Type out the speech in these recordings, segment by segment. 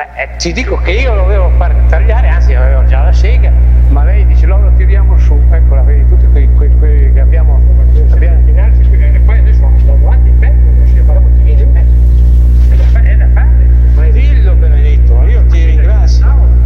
Beh, eh, ti dico che io lo dovevo far tagliare, anzi avevo già la sega, ma lei dice lo, lo tiriamo su, eccola, vedi tutti quei, quei, quei che abbiamo. abbiamo e poi adesso lo davanti in mezzo, non si faremo tirare in mezzo. È da fare, è da fare. Ma dillo Benedetto, io ti ringrazio.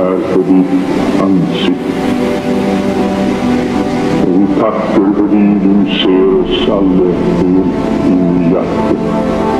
are for the unseen. Vi tackar för din själs alla del i hjärtat.